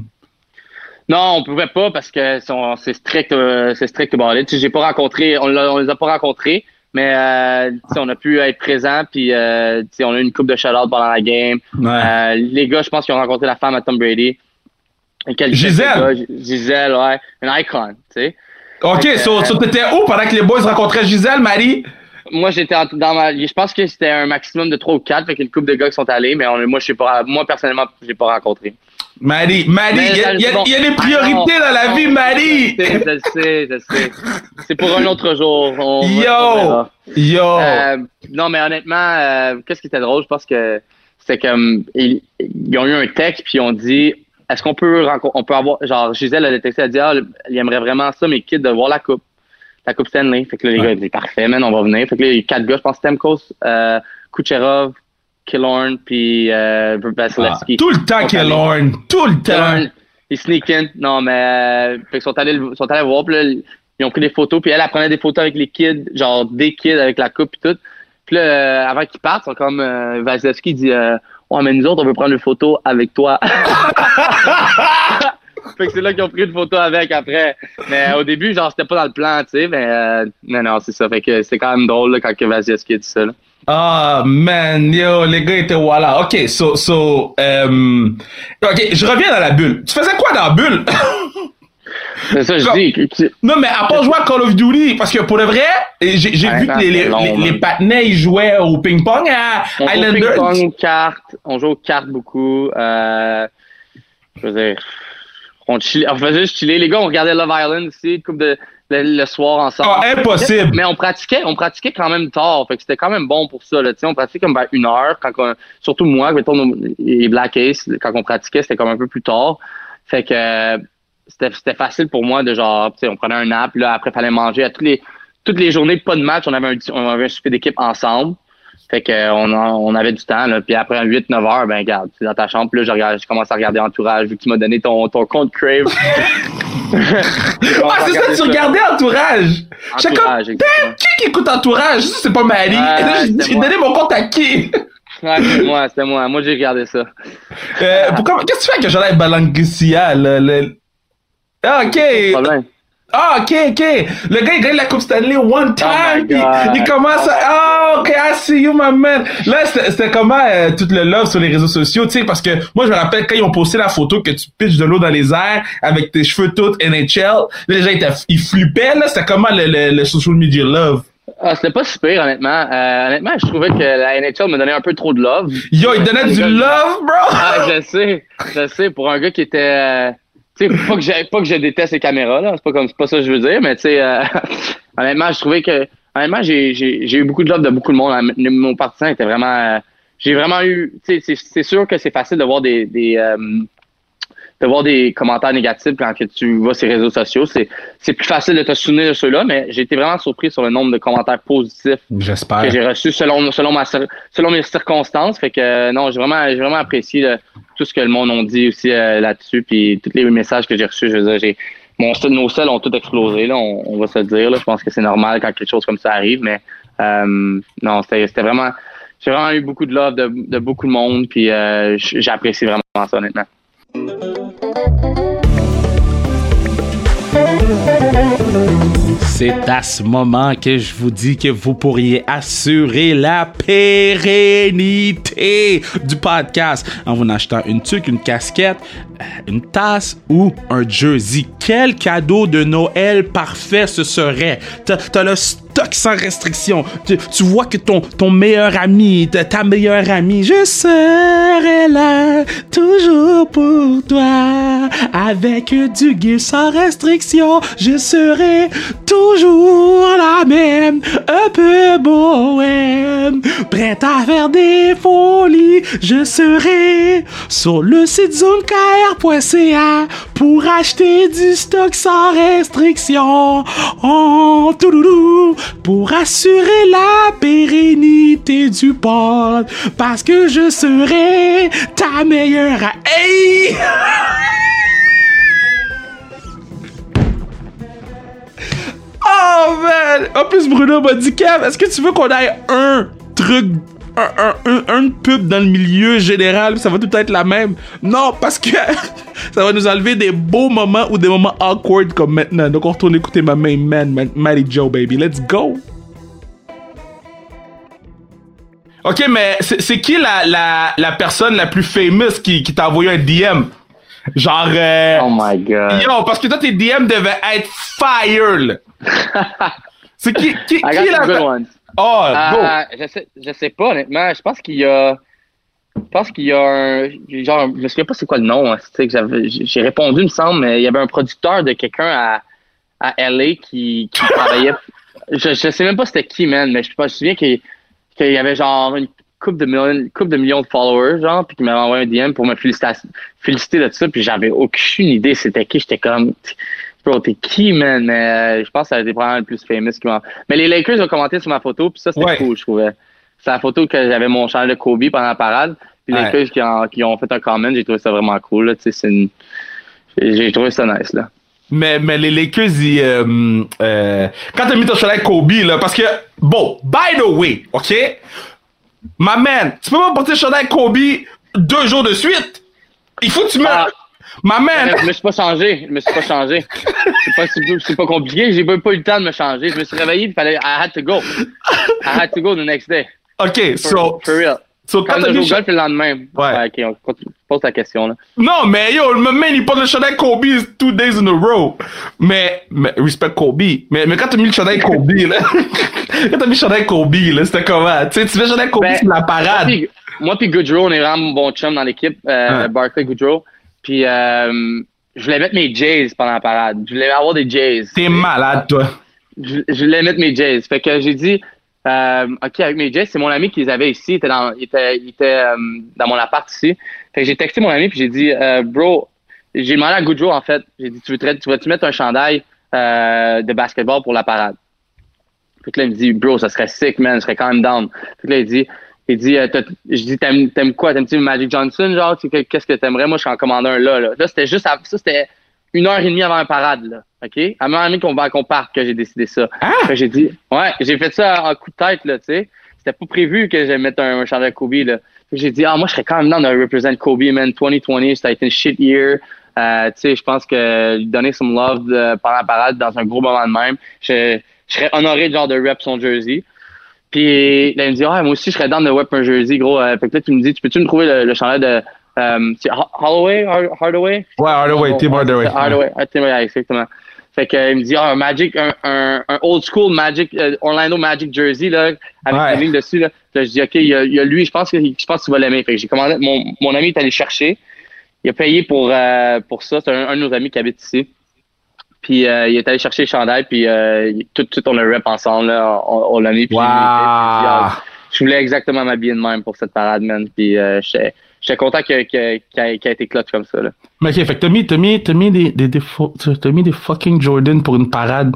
Non, on pouvait pas parce que c'est strict, euh, c'est strict sais, j'ai pas rencontré, on, l'a- on les a pas rencontrés, mais euh, on a pu être présents puis euh, on a eu une coupe de shout-out pendant la game. Ouais. Euh, les gars, je pense qu'ils ont rencontré la femme à Tom Brady. Gisèle. Gisèle, ouais, une icon, tu sais. ok, so, so t'étais où pendant que les boys rencontraient Gisèle, Marie? Moi, j'étais dans ma, je pense que c'était un maximum de trois ou quatre, fait qu'il y a une couple de gars qui sont allés, mais on, moi, je sais pas, moi personnellement, je l'ai pas rencontré. Marie, Marie, il y, a- bon. des Ah, priorités non, dans la non, vie, Marie! Je sais, je sais, je sais. C'est pour un autre jour. On- Yo! Yo! Euh, non, mais honnêtement, euh, qu'est-ce qui était drôle? Je pense que c'était comme ils, ils ont eu un texte puis ils ont dit est-ce qu'on peut on peut avoir genre Gisèle a texté elle a dit ah il aimerait vraiment ça mes kids de voir la coupe. La coupe Stanley. Fait que là les Ouais. gars ils disent parfait man on va venir. Fait que là il y a eu quatre gars je pense Stamkos euh, Kucherov Killorn puis euh, Ah, Vasilevski tout le temps, Ils Killorn, tout le temps. Ils sneak in. Non mais euh, fait qu'ils sont allés sont allés voir puis là, ils ont pris des photos puis elle, elle prenait des photos avec les kids genre des kids avec la coupe puis tout. Puis là, euh, avant qu'ils partent, ils sont comme euh, Vasilevski dit euh, Ouais, mais nous autres, on veut prendre une photo avec toi. fait que c'est là qu'ils ont pris une photo avec après. Mais au début, genre, c'était pas dans le plan, tu sais, mais euh, non, non, c'est ça. Fait que c'est quand même drôle quand que Vasilevski a dit ça. Ah, man, yo, les gars étaient voilà. Ok, so, so, euh, ok, je reviens dans la bulle. Tu faisais quoi dans la bulle? C'est ça, je dis. non, mais à part jouer à Call of Duty, parce que pour le vrai, j'ai Ouais, vu que les, les, long, les, man. les patinets, ils jouaient au ping-pong à On joue au Islanders. ping-pong, cartes. On joue aux cartes beaucoup. Euh, je veux dire, on, faisait juste chiller. Les gars, on regardait Love Island couple de, le, le soir ensemble. Ah, impossible. Mais on pratiquait, on pratiquait quand même tard. Fait que c'était quand même bon pour ça. Là. On pratiquait comme vers une heure. Quand on- surtout moi, mettons, nos- les Black Ace, quand on pratiquait, c'était comme un peu plus tard. Fait que c'était facile pour moi de genre, tu sais, on prenait un nap, là, après, fallait manger. À toutes les, toutes les journées, pas de match, on avait un, on avait un souper d'équipe ensemble. Fait que euh, on, avait du temps. Là. Puis après 8-9 heures, ben regarde, tu es dans ta chambre. Puis là, je, regarde, je commence à regarder Entourage, vu que tu m'as donné ton, ton compte Crave. Ah, c'est ça, tu regardais Entourage. Entourage, exactement. qui qui écoute Entourage? C'est pas Marie. Là, j'ai- donné mon compte à qui? Ouais, c'était moi, c'était moi. Moi, j'ai regardé ça. Euh, pourquoi, qu'est-ce que tu fais que j'allais Balangusia, le, le... Ah, ok. Ah, ok, ok. Le gars, il gagne la Coupe Stanley one time. Oh God. il commence à. Ah, ok, I see you, my man. Là, c'était comment euh, tout le love sur les réseaux sociaux, tu sais, parce que moi, je me rappelle quand ils ont posté la photo que tu pitches de l'eau dans les airs avec tes cheveux tout NHL. Les gens, ils, ils flippaient, là. C'était comment le, le, le social media love? Ah, c'était pas super, honnêtement. Euh, honnêtement, je trouvais que la NHL me donnait un peu trop de love. Yo, ils donnaient du love, bro. Ah, je sais, je sais, pour un gars qui était... euh, tu sais, pas que, j'ai- pas que je déteste les caméras, là, c'est pas comme c'est pas ça que je veux dire, mais tu sais, euh, honnêtement, je trouvais que... Honnêtement, j'ai j'ai- j'ai eu beaucoup de love de beaucoup de monde. Mon partisan était vraiment... euh, j'ai vraiment eu... Tu c'est- c'est sûr que c'est facile de voir des... des euh, voir des commentaires négatifs quand que tu vas sur les réseaux sociaux. C'est c'est plus facile de te souvenir de ceux-là, mais j'ai été vraiment surpris sur le nombre de commentaires positifs que j'ai reçu selon selon ma selon mes circonstances fait que euh, non j'ai vraiment j'ai vraiment apprécié tout ce que le monde a dit aussi euh, là-dessus puis tous les messages que j'ai reçus je veux dire j'ai mon, nos selles ont tout explosé, là, on, on va se le dire. Là. Je pense que c'est normal quand quelque chose comme ça arrive, mais euh, non, c'était c'était vraiment. J'ai vraiment eu beaucoup de love de, de beaucoup de monde, puis euh, j'apprécie vraiment ça, honnêtement. Thank you. C'est à ce moment que je vous dis que vous pourriez assurer la pérennité du podcast en vous achetant une tuque, une casquette, euh, une tasse ou un jersey. Quel cadeau de Noël parfait ce serait. T'as le stock sans restriction. Tu, vois que ton, ton meilleur ami, ta, meilleure amie, je serai là toujours pour toi. Avec du gear sans restriction, je serai toujours la même, un peu bohème, prête à faire des folies. Je serai sur le site zonekr.ca pour acheter du stock sans restriction. Oh, touloulou, pour assurer la pérennité du pod, parce que je serai ta meilleure. Hey! Oh man! En plus, Bruno m'a dit Kev, est-ce que tu veux qu'on aille un truc, un, un, un, pub dans le milieu général, ça va tout être la même? Non, parce que ça va nous enlever des beaux moments ou des moments awkward comme maintenant. Donc on retourne écouter ma main man, Matty Joe, baby. Let's go! Ok, mais c'est qui la, la, personne la plus famous qui, qui t'a envoyé un DM? Genre, euh, Oh my god. Yo, parce que toi, tes DM devaient être fire, là. C'est qui, qui, qui got la... good ones. Oh. Euh, je sais, je sais pas, honnêtement. Je pense qu'il y a. Je pense qu'il y a un. Genre, je me souviens pas c'est quoi le nom. hein, que j'avais- J'ai j'ai répondu, il me semble, mais il y avait un producteur de quelqu'un à, à LA qui, qui travaillait. Je, je sais même pas c'était qui, man, mais je, je me souviens qu'il qu'il y avait genre une couple de millions, couple de millions de followers, genre, puis qu'il m'avait envoyé un DM pour me féliciter, féliciter de ça, puis j'avais aucune idée c'était qui. J'étais comme. Bro, t'es qui, man? Mais euh, je pense que ça a été probablement le plus famous qui m'a. Mais les Lakers ont commenté sur ma photo, puis ça, c'était Ouais. cool, je trouvais. C'est la photo que j'avais mon chandail de Kobe pendant la parade. Puis les Ouais. Lakers qui, ont- qui ont fait un comment, j'ai trouvé ça vraiment cool. Là, tu sais, c'est une... J'ai trouvé ça nice. Là. Mais, mais les Lakers, ils, euh, euh, quand t'as mis ton chandail Kobe, là, parce que, bon, by the way, ok? Ma man, tu peux pas porter le chandail Kobe deux jours de suite. Il faut que tu mettes... Ah. Ma man, Je me suis pas changé. Je me suis pas changé. C'est pas, pas compliqué. J'ai pas, pas eu le temps de me changer. Je me suis réveillé, il fallait. I had to go. I had to go the next day. ok, For, so, for real. so quand Quand on joue au golf le lendemain. Ouais. ok, on continue. Pose ta question. Là. Non, mais yo, le man, il porte le chandail Kobe two days in a row. Mais, mais respect Kobe. Mais, mais quand t'as mis le chandail Kobe, là, quand t'as mis le chandail Kobe, là, c'était comment? Tu sais, tu mets le chandail Kobe Ben, sur la parade. Moi puis Goodrow, on est vraiment bon chum dans l'équipe, euh. Barclay Goodrow. Puis euh, je voulais mettre mes Jays pendant la parade. Je voulais avoir des Jays. T'es malade, toi. Je, je voulais mettre mes Jays. Fait que j'ai dit, euh, OK, avec mes Jays, c'est mon ami qui les avait ici. Il était dans, il était, il était euh, dans mon appart ici. Fait que j'ai texté mon ami puis j'ai dit, euh, bro, j'ai demandé à Goodrow, en fait, j'ai dit, tu veux tu vas-tu mettre un chandail euh, de basketball pour la parade? Fait que là, il me dit, bro, ça serait sick, man, je serais quand même down. Fait que là, il dit, il dit, euh, je dis, t'aimes, t'aimes quoi? T'aimes-tu Magic Johnson, genre? Qu'est-ce que t'aimerais? Moi, je suis en commandant un là, là. Là, c'était juste, à- ça, c'était une heure et demie avant la parade, là. OK? À ma ami qu'on va, qu'on parte que j'ai décidé ça. Ah! J'ai dit, ouais, j'ai fait ça en coup de tête, là, tu sais. C'était pas prévu que j'allais mettre un, un chandail Kobe, là. J'ai dit, ah, moi, je serais quand même dans de représenter Kobe, man. 2020, ça a été une shit year. Euh, tu sais, je pense que lui donner some love euh, pendant la parade dans un gros moment de même, je, je serais honoré de genre de rep son jersey. Puis là, il me dit, ah, moi aussi, je serais dans de rep un jersey, gros. Euh, fait que là, tu me dis, tu peux-tu me trouver le, le chandail de, euh, Holloway, Har- Hardaway? Ouais, Hardaway, Tim Hardaway. Hardaway, Tim Hardaway, exactement. Fait que, il me dit, ah, un Magic, un, un, un old school Magic, euh, Orlando Magic jersey, là, avec Ouais. la ligne dessus, là. Là, je dis, OK, il y a, il y a lui, je pense que, je pense que tu vas l'aimer. Fait que j'ai commandé, mon, mon ami est allé chercher. Il a payé pour, euh, pour ça. C'est un, un de nos amis qui habite ici. Puis, euh, il est allé chercher le chandail, puis, tout de suite, on le rep ensemble, là. On, on l'a mis, puis Wow. euh, je voulais exactement m'habiller de même pour cette parade, man. Puis, euh, j'étais, content qu'il a, qu'il a été clutch comme ça, là. Mais ok, fait que t'as mis, t'as mis, mis des, des, des, t'as mis des fucking Jordan pour une parade.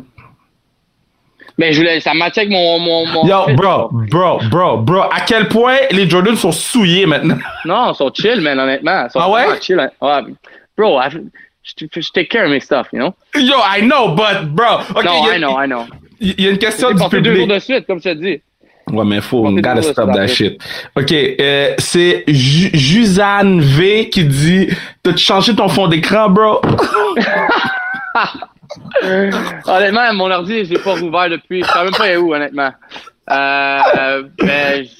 Mais je voulais, ça matchait avec mon, mon, mon Yo, fit, bro, bro, bro, bro, à quel point les Jordan sont souillés maintenant? Non, ils sont chill, man, honnêtement. Ils sont Ah ouais? chill. hein. Ouais. Bro, I- je, take care of mes stuff, you know? Yo, I know, but, bro. Okay, no, a- I know, I know. Il y a une question du porté deux jours public. de suite, comme je te dis. Ouais, mais faut, Portez gotta stop that shit. Ok, euh, c'est Ju- Juzanne V qui dit, t'as changé ton fond d'écran, bro? Honnêtement, mon ordi, je l'ai pas rouvert depuis. Je sais même pas où, honnêtement. Euh, mais je-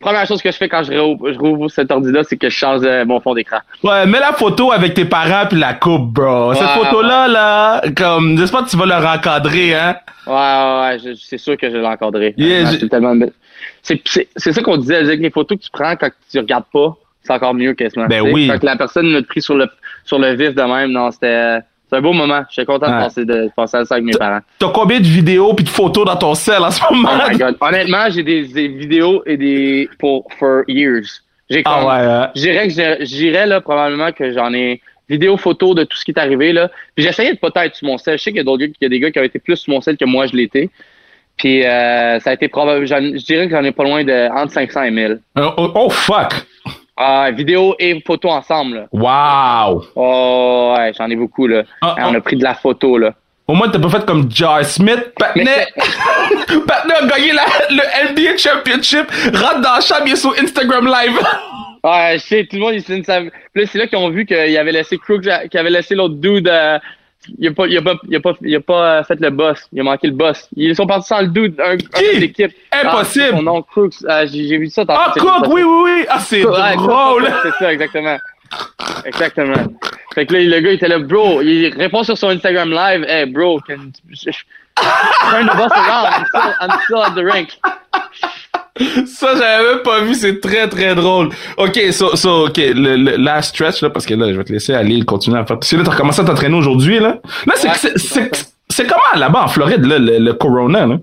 première chose que je fais quand je rouvre, je rouvre cet ordi-là, c'est que je change euh, mon fond d'écran. Ouais, mets la photo avec tes parents puis la coupe, bro. Cette Ouais, photo-là, là, comme, j'espère que tu vas le rencadrer, hein? Ouais, ouais, ouais, c'est sûr que je l'ai encadré. Yeah, c'est tellement ça qu'on disait, avec les photos que tu prends quand tu regardes pas, c'est encore mieux quasiment. Ben oui. Quand la personne l'a pris sur le, sur le vif de même, non, c'était, c'est un beau moment. J'étais content Ouais. de passer, de passer ça avec mes parents. T'as combien de vidéos puis de photos dans ton sel en ce moment? Oh my god. Honnêtement, j'ai des, des vidéos et des, pour, for years. J'ai Ah comme, ouais, hein? Dirais là probablement que j'en ai vidéo photo de tout ce qui est arrivé là. Puis j'essayais de pas être sur mon sel. Je sais qu'il y a d'autres gars, qu'il y a des gars qui ont été plus sur mon sel que moi je l'étais. Puis euh, ça a été probable. Je dirais que j'en ai pas loin de entre 500 et 1000. Oh, oh, oh, fuck! Ah, vidéo et photo ensemble. Là. Wow! Oh ouais, j'en ai beaucoup là. Ah, on ah. a pris de la photo là. Au moins, t'as pas fait comme Jar Smith. Mais Patnais a gagné la, le NBA Championship, rentre dans la chambre, il est sur Instagram Live. Ouais, je sais, tout le monde ils. Puis là, c'est là qu'ils ont vu qu'il avait laissé Crooks, qu'il avait laissé l'autre dude. euh, il a pas, il a pas, il a pas, il a pas euh, fait le boss. Il a manqué le boss. Ils sont partis sans le dude, un, un l'équipe. Impossible. Ah, nom, Crooks. Ah, j'ai, vu ça tantôt. Ah, ça. oui, oui, oui. Ah, c'est drôle. C'est ça, exactement. Exactement. Fait que là, le gars, il était là, bro. Il répond sur son Instagram live. Hey, bro, can, turn the bus around. I'm still, I'm still at the rink. Ça, j'avais même pas vu, c'est très, très drôle. OK, so, so OK, le, le last stretch, là, parce que là, je vais te laisser aller continuer à faire. Si là, t'as recommencé à t'entraîner aujourd'hui, là. Là, c'est, comment là-bas en Floride, là, le, le corona, là?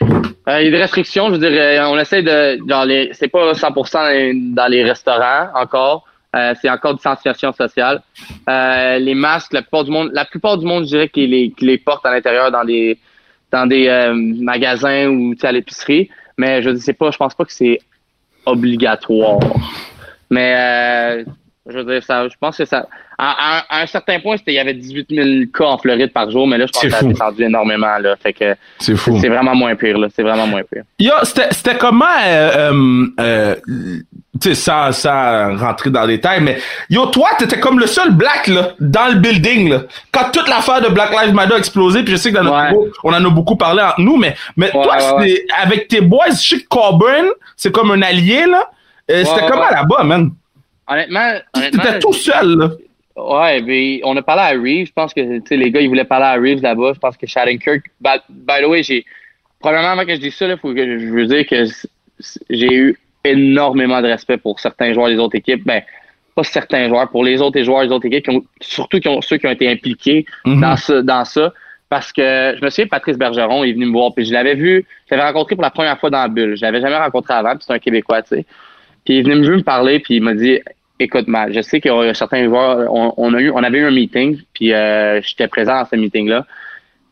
Euh, il y a des restrictions, je veux dire, euh, on essaie de, les, c'est pas 100% dans les restaurants encore, euh, c'est encore distanciation sociale. Euh, les masques, la plupart du monde, la plupart du monde, je dirais qu'ils les, qu'ils les portent à l'intérieur dans des, dans des magasins ou tu sais, à l'épicerie, mais je dire, c'est pas, je pense pas que c'est obligatoire. Mais euh, je veux dire, ça, je pense que ça, à, à- à un certain point, il y avait 18 000 cas en Floride par jour, mais là, je pense que ça a descendu énormément là, fait que C'est fou. c'est vraiment moins pire là, c'est vraiment moins pire. Yo, c'était, c'était comment, euh, euh, euh, tu sais, sans, sans rentrer dans les détails, mais yo, toi, t'étais comme le seul black, là, dans le building, là. Quand toute l'affaire de Black Lives Matter a explosé, puis je sais que dans notre Ouais. groupe, on en a beaucoup parlé entre nous, mais, mais Ouais, toi, ouais, avec tes boys, je sais que Coburn, c'est comme un allié, là. Euh, c'était comment là-bas, man? Honnêtement, honnêtement T'étais tout seul, là. ouais, mais on a parlé à Reeves. Je pense que tu sais, les gars, ils voulaient parler à Reeves là-bas. Je pense que Shattenkirk. By, by the way, j'ai. Premièrement, avant que je dise ça, il faut que je, je veux dire que j'ai eu énormément de respect pour certains joueurs des autres équipes. Ben, pas certains joueurs, pour les autres joueurs des autres équipes, qui ont, surtout qui ont, ceux qui ont été impliqués Mhm. dans, ce, dans ça. Parce que je me souviens, Patrice Bergeron est venu me voir, puis je l'avais vu, je l'avais rencontré pour la première fois dans la bulle. Je l'avais jamais rencontré avant, puis c'est un Québécois, tu sais. Puis il est venu me me parler, puis il m'a dit Écoute, Matt, je sais qu'il y a certains joueurs, on, on a eu, on avait eu un meeting, puis euh, j'étais présent à ce meeting-là.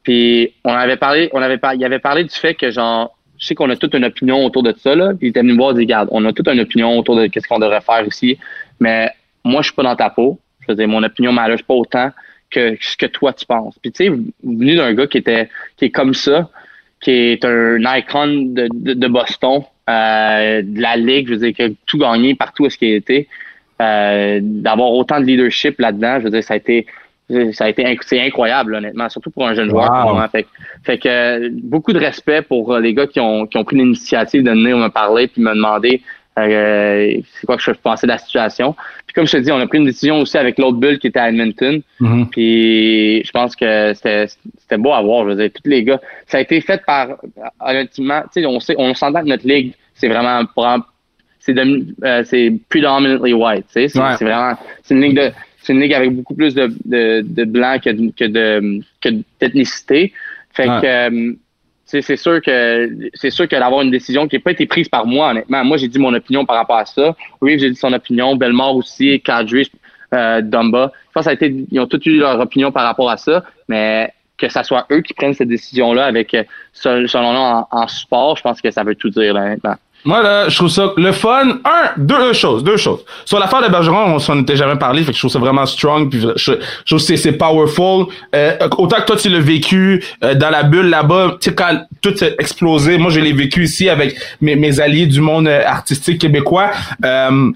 Puis on avait parlé, on avait il avait parlé du fait que genre, je sais qu'on a toute une opinion autour de ça, là. Puis il était venu me voir et dit, regarde, on a toute une opinion autour de qu'est-ce qu'on devrait faire ici, mais moi, je suis pas dans ta peau. Je veux dire, mon opinion m'arrive pas autant que ce que toi tu penses. Puis tu sais, venu d'un gars qui était, qui est comme ça, qui est un icon de, de, de Boston, euh, de la ligue, je veux dire, qui a tout gagné partout où est-ce qu'il été, euh, d'avoir autant de leadership là-dedans, je veux dire, ça a été, ça a été incroyable, honnêtement, surtout pour un jeune joueur. Wow. Fait, que- fait que beaucoup de respect pour euh, les gars qui ont, qui ont pris l'initiative de venir me parler puis me demander euh, c'est quoi que je pensais de la situation. Puis comme je te dis, on a pris une décision aussi avec l'autre bulle qui était à Edmonton. Mhm. Puis je pense que c'était c'était beau à voir. Je veux dire, tous les gars, ça a été fait par honnêtement, tu sais, on sait, on s'entend que notre ligue, c'est vraiment c'est euh, c'est predominantly white. Tu sais, c'est Ouais. c'est vraiment c'est une ligue de c'est une ligue avec beaucoup plus de de, de blancs que de, que de que d'ethnicité. Fait que euh, c'est sûr que c'est sûr que d'avoir une décision qui n'a pas été prise par moi, honnêtement. Moi, j'ai dit mon opinion par rapport à ça. Reeves, j'ai dit son opinion. Belmore aussi, Kadri, euh, Dumba. Je pense que ça a été, ils ont tous eu leur opinion par rapport à ça, mais que ça soit eux qui prennent cette décision-là avec, euh, selon nous, en, en support, je pense que ça veut tout dire, là, honnêtement. Moi, là, je trouve ça le fun. Un, deux choses, deux choses. Sur l'affaire de Bergeron, on s'en était jamais parlé, fait que je trouve ça vraiment strong, puis je, je trouve que c'est powerful. Euh, autant que toi, tu l'as vécu euh, dans la bulle là-bas, tu sais, quand tout s'est explosé, moi, je l'ai vécu ici avec mes, mes alliés du monde euh, artistique québécois. Euh,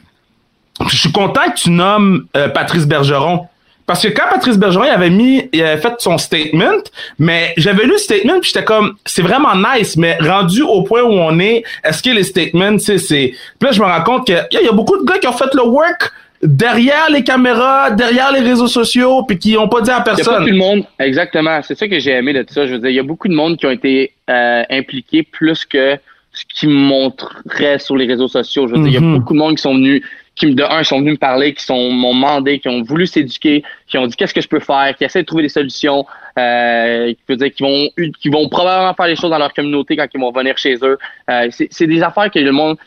je suis content que tu nommes Patrice Bergeron parce que quand Patrice Bergeron avait mis, il avait fait son statement, mais j'avais lu le statement puis j'étais comme, c'est vraiment nice, mais rendu au point où on est, est-ce que les statements, tu sais, c'est, puis là je me rends compte que il y, a beaucoup de gars qui ont fait le work derrière les caméras, derrière les réseaux sociaux, puis qui ont pas dit à personne. Il y a pas tout le monde, exactement. C'est ça que j'ai aimé de tout ça. Je veux dire, il y a beaucoup de monde qui ont été euh, impliqués plus que ce qui montrerait sur les réseaux sociaux. Je veux dire, il y a mm-hmm. beaucoup de monde qui sont venus qui, de un, sont venus me parler, qui sont m'ont demandé, qui ont voulu s'éduquer, qui ont dit qu'est-ce que je peux faire, qui essaient de trouver des solutions, euh, qui, dire, qui vont qui vont probablement faire les choses dans leur communauté quand ils vont venir chez eux. Euh, c'est des affaires que le monde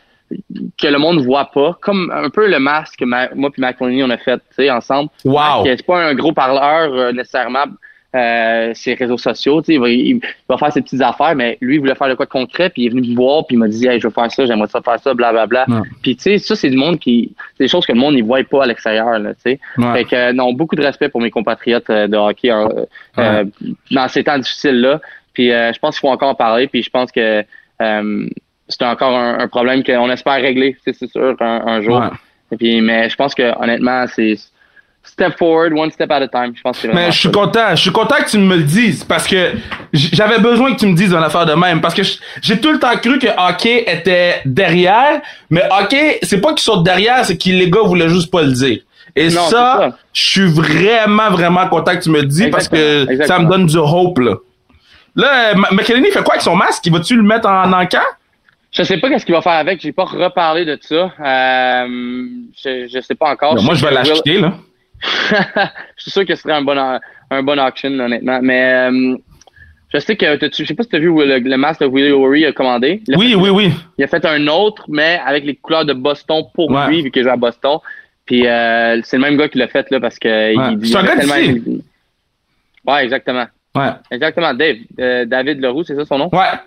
que le monde voit pas, comme un peu le masque, moi puis Macaroni on a fait, tu sais, ensemble. Wow. C'est pas un gros parleur euh, nécessairement euh, ses réseaux sociaux. Il va, il, va faire ses petites affaires, mais lui, il voulait faire le quoi de concret, puis il est venu me voir, puis il m'a dit hey, je veux faire ça, j'aimerais ça faire ça, blablabla. Bla, bla. Puis tu sais, ça, c'est du monde qui. C'est des choses que le monde ne voit pas à l'extérieur. Là, sais. Fait que non, beaucoup de respect pour mes compatriotes euh, de hockey euh, euh, dans ces temps difficiles-là. Puis je pense qu'il faut encore en parler, puis je pense que c'est encore un, problème qu'on espère régler, c'est sûr, un, un jour. Et puis, mais je pense que honnêtement, c'est step forward, one step at a time. Je pense que Mais je suis content. Je suis content que tu me le dises parce que j'avais besoin que tu me dises une affaire de même parce que j'ai tout le temps cru que hockey était derrière, mais hockey, c'est pas qu'ils sont derrière, c'est que les gars voulaient juste pas le dire. Et ça, je suis vraiment, vraiment content que tu me le dises parce que ça me donne du hope, là. Là, McKinney fait quoi avec son masque? Il va-tu le mettre en encas? Je sais pas qu'est-ce qu'il va faire avec. J'ai pas reparlé de ça. Euh, je, je sais pas encore. moi, je vais l'acheter, là. je suis sûr que ce serait un bon, un bon auction, honnêtement. Mais euh, je sais que je sais pas si tu as vu le, le masque de Willie O'Ree a commandé. oui, oui, oui. Il a fait un autre, mais avec les couleurs de Boston pour lui, vu qu'il joue à Boston. Puis euh, c'est le même gars qui l'a fait là parce que c'est un gars tellement... Ouais, exactement. Ouais. Exactement, Dave. Euh, David Leroux, c'est ça son nom? Ouais.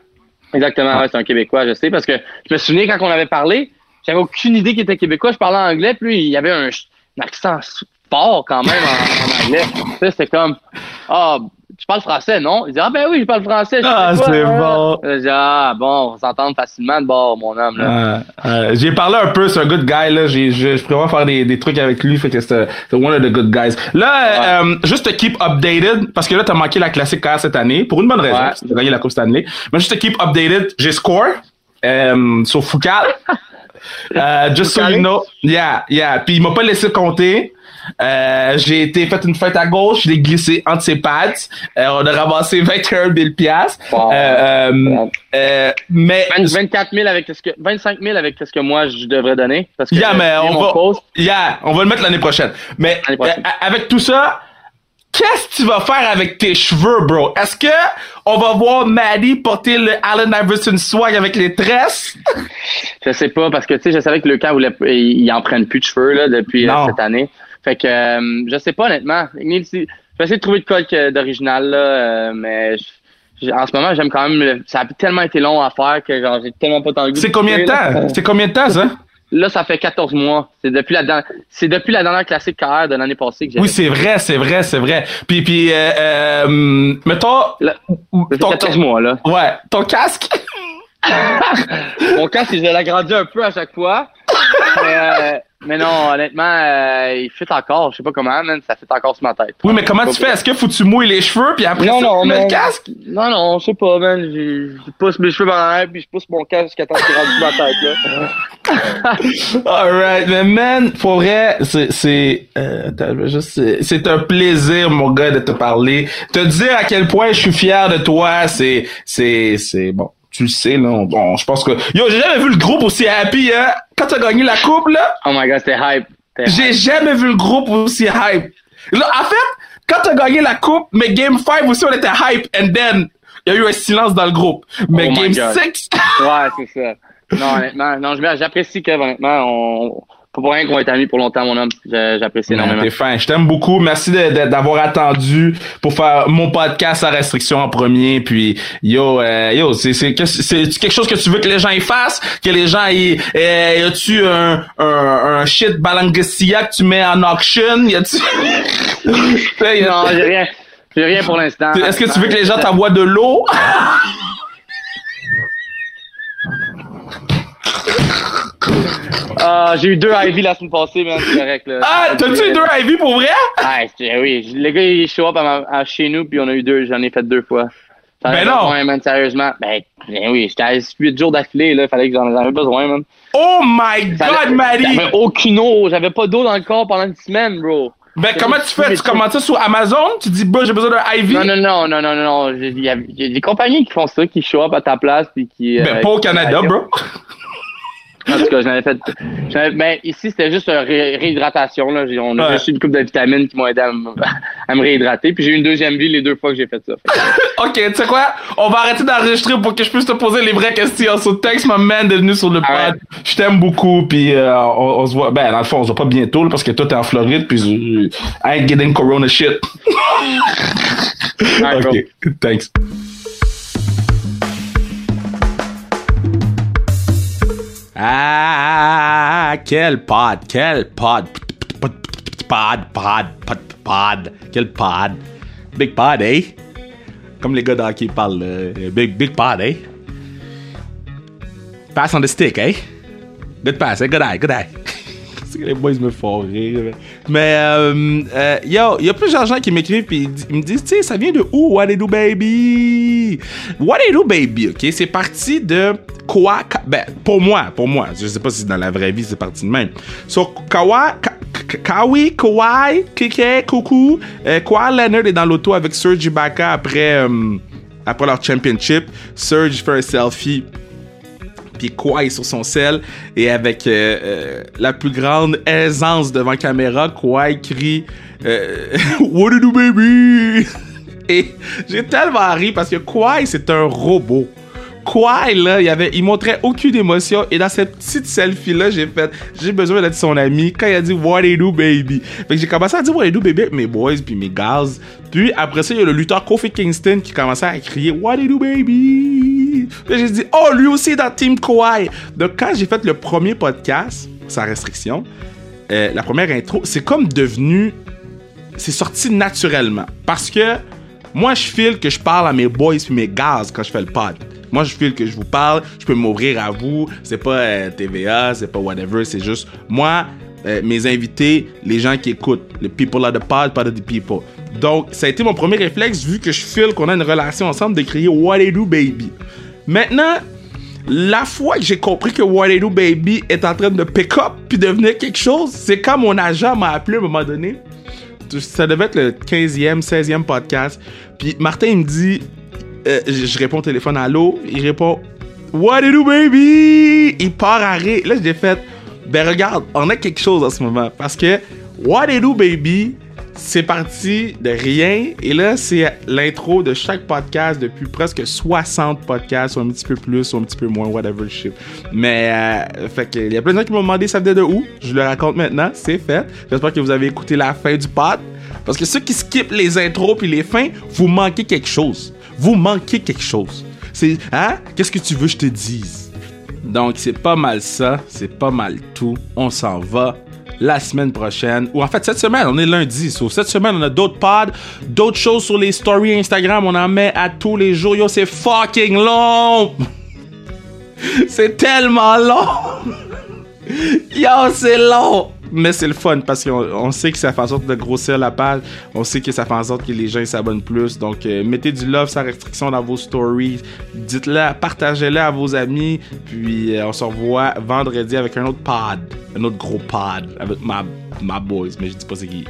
Exactement, ouais. c'est un Québécois, je sais, parce que je me souviens quand on avait parlé, j'avais aucune idée qu'il était québécois, je parlais anglais, puis il y avait un, un accent fort quand même en, anglais. Sais, comme, ah, tu parles français, non? Il dit, ah ben oui, je parle français. ah, c'est bon. Je ah bon, on s'entend facilement de bord, mon homme. Là. Euh, j'ai parlé un peu, c'est un good guy, là. J'ai, je, je pourrais faire des, des trucs avec lui, fait que c'est one of the good guys. Là, euh, juste te keep updated, parce que là, t'as manqué la classique car cette année, pour une bonne raison, ouais. t'as gagné la Coupe Stanley. Mais juste te keep updated, j'ai score, euh, sur Foucault. uh, just so you know. Yeah, yeah. Puis il m'a pas laissé compter. Euh, j'ai été fait une fête à gauche, je l'ai glissé entre ses pattes. Euh, on a ramassé 21 000 piastres. Euh, euh, mais 24 000 avec ce que 25 000 avec ce que moi je devrais donner parce que yeah, mais on va yeah, on va le mettre l'année prochaine. Mais prochaine. avec tout ça, Qu'est-ce que tu vas faire avec tes cheveux, bro? Est-ce que on va voir Maddie porter le Allen Iverson swag avec les tresses? je sais pas, parce que tu sais, je savais que le cas voulait, il en prenne plus de cheveux là, depuis cette année. Fait que euh, je sais pas honnêtement. Je vais essayer de trouver de code d'original là, euh, mais en ce moment j'aime quand même. ça a tellement été long à faire que genre j'ai tellement pas tant C'est combien de temps? C'est combien de temps ça? Là, ça fait 14 mois. C'est depuis la c'est depuis la dernière classique carrière de l'année passée que j'ai. Oui, c'est vrai, c'est vrai, c'est vrai. Puis puis euh, euh mettons ton 14 mois là. Ouais, ton casque? Mon casque, je l'agrandis un peu à chaque fois. Mais, euh, mais non, honnêtement, euh, il fit encore. Je sais pas comment, man. Ça fit encore sur ma tête. Oui, mais comment tu fais? Est-ce que faut que tu mouilles les cheveux puis après non, ça, non, tu mets le casque? Non, non, je sais pas, man. Je, pousse mes cheveux dans l'air puis je pousse mon casque jusqu'à temps qu'il rentre sur ma tête, là. Alright, mais man, pour vrai, c'est, c'est, euh, c'est, c'est un plaisir, mon gars, de te parler. Te dire à quel point je suis fier de toi, c'est, c'est, c'est, bon tu le sais, là. Bon, je pense que. Yo, j'ai jamais vu le groupe aussi happy, hein. Quand t'as gagné la coupe, là. Oh my god, c'était hype. J'ai jamais vu le groupe aussi hype. Là, en fait, quand t'as gagné la coupe, mais Game 5 aussi, on était hype, and then, il y a eu un silence dans le groupe. Mais oh Game 6. ouais, c'est ça. Non, honnêtement, non, j'apprécie que, honnêtement, on, pas pour rien qu'on est amis pour longtemps, mon homme. J'apprécie énormément. T'es fin. Je t'aime beaucoup. Merci d'avoir attendu pour faire mon podcast à restriction en premier. Puis, yo, euh, yo, c'est quelque chose que tu veux que les gens y fassent? Que les gens y... Euh, y a-tu un, un, un shit balangasia que tu mets en auction? Y a-tu... non, j'ai rien. J'ai rien pour l'instant. Est-ce que tu veux que les gens t'envoient de l'eau? Ah, j'ai eu deux Ivy la semaine passée, man, c'est correct, là. Ah, t'as-tu eu deux Ivy pour vrai? Ah, oui. Le gars, il show up à, chez nous, puis on a eu deux, j'en ai fait deux fois. Ben non! Ouais, man, sérieusement. Ben, ben oui, j'étais à 8 jours d'affilée, là, fallait que j'en avais besoin, man. Oh my god, Marie! J'avais aucune eau, j'avais pas d'eau dans le corps pendant une semaine, bro. Ben, comment tu fais? Tu commandes ça sur Amazon? Tu dis, bah, j'ai besoin d'un Ivy? Non, non, non, non, non, non, non. Il y, a des compagnies qui font ça, qui show up à ta place, puis qui. Ben, pas au Canada, bro. En tout cas, j'en avais fait. Ben, ici, c'était juste une réhydratation. Là. On a juste une coupe de vitamines qui m'ont aidé à, me réhydrater. Puis j'ai eu une deuxième vie les deux fois que j'ai fait ça. ok, tu sais quoi? On va arrêter d'enregistrer pour que je puisse te poser les vraies questions. So, text ma man de venir sur le ah pod. Je t'aime beaucoup. Puis euh, on, se voit. Ben, dans le fond, on se voit pas bientôt parce que toi, t'es en Floride. Puis euh, I ain't getting corona shit. ok, thanks. Ah, quel pod, quel pod, pod, pod, pod, pod, pod, quel pod. Big pod, eh? Comme les gars d'hockey parlent, euh, big, big pod, eh? Pass on the stick, eh? Good pass, eh? Good eye, good eye. les boys me font rire. Mais, euh, euh, yo, il y a plusieurs gens qui m'écrivent puis ils me disent, tu sais, ça vient de où, What Do Baby? What They Do Baby, ok? C'est parti de quoi, ben, pour moi, pour moi, je sais pas si dans la vraie vie c'est parti de même. So, Kawa, Kawi, Kawhi, Kike, Coucou, euh, Kawhi Leonard est dans l'auto avec Serge Ibaka après, euh, après leur championship. Serge fait un selfie puis Kawhi sur son sel et avec euh, la plus grande aisance devant caméra, Kawhi crie What do you do baby? Et j'ai tellement ri parce que Kawhi c'est un robot. Kawhi là, il avait, il montrait aucune émotion et dans cette petite selfie là, j'ai fait, j'ai besoin d'être son ami quand il a dit What do baby? Fait que j'ai commencé à dire What do baby? Mes boys puis mes gars. Puis après ça, il y a le lutteur Kofi Kingston qui commençait à crier What do baby? J'ai dit, oh, lui aussi dans Team Kawhi. Donc, quand j'ai fait le premier podcast, sans restriction, euh, la première intro, c'est comme devenu. C'est sorti naturellement. Parce que moi, je file que je parle à mes boys et mes gaz quand je fais le pod. Moi, je file que je vous parle, je peux m'ouvrir à vous. C'est pas euh, TVA, c'est pas whatever, c'est juste moi, euh, mes invités, les gens qui écoutent. Les people are the pod, of the people. Donc, ça a été mon premier réflexe, vu que je file qu'on a une relation ensemble, de crier What they do, baby. Maintenant, la fois que j'ai compris que What I Do Baby est en train de pick up puis devenir quelque chose, c'est quand mon agent m'a appelé à un moment donné. Ça devait être le 15e, 16e podcast. Puis Martin, il me dit, euh, je réponds au téléphone, allô? Il répond, What I Do Baby? Il part à. Là, j'ai fait, ben regarde, on a quelque chose en ce moment. Parce que What I Do Baby, c'est parti de rien. Et là, c'est l'intro de chaque podcast depuis presque 60 podcasts, ou un petit peu plus, ou un petit peu moins, whatever shit. Mais, euh, fait que, il y a plein de gens qui m'ont demandé ça venait de où? Je le raconte maintenant, c'est fait. J'espère que vous avez écouté la fin du pod. Parce que ceux qui skippent les intros puis les fins, vous manquez quelque chose. Vous manquez quelque chose. C'est, hein? Qu'est-ce que tu veux que je te dise? Donc, c'est pas mal ça. C'est pas mal tout. On s'en va la semaine prochaine. Ou en fait, cette semaine, on est lundi. So, cette semaine, on a d'autres pods, d'autres choses sur les stories Instagram. On en met à tous les jours. Yo, c'est fucking long! c'est tellement long! Yo, c'est long! Mais c'est le fun parce qu'on sait que ça fait en sorte de grossir la page. On sait que ça fait en sorte que les gens s'abonnent plus. Donc, euh, mettez du love sans restriction dans vos stories. Dites-le, partagez-le à vos amis. Puis, euh, on se revoit vendredi avec un autre pod. Un autre gros pod avec ma, ma boys. Mais je dis pas c'est qui.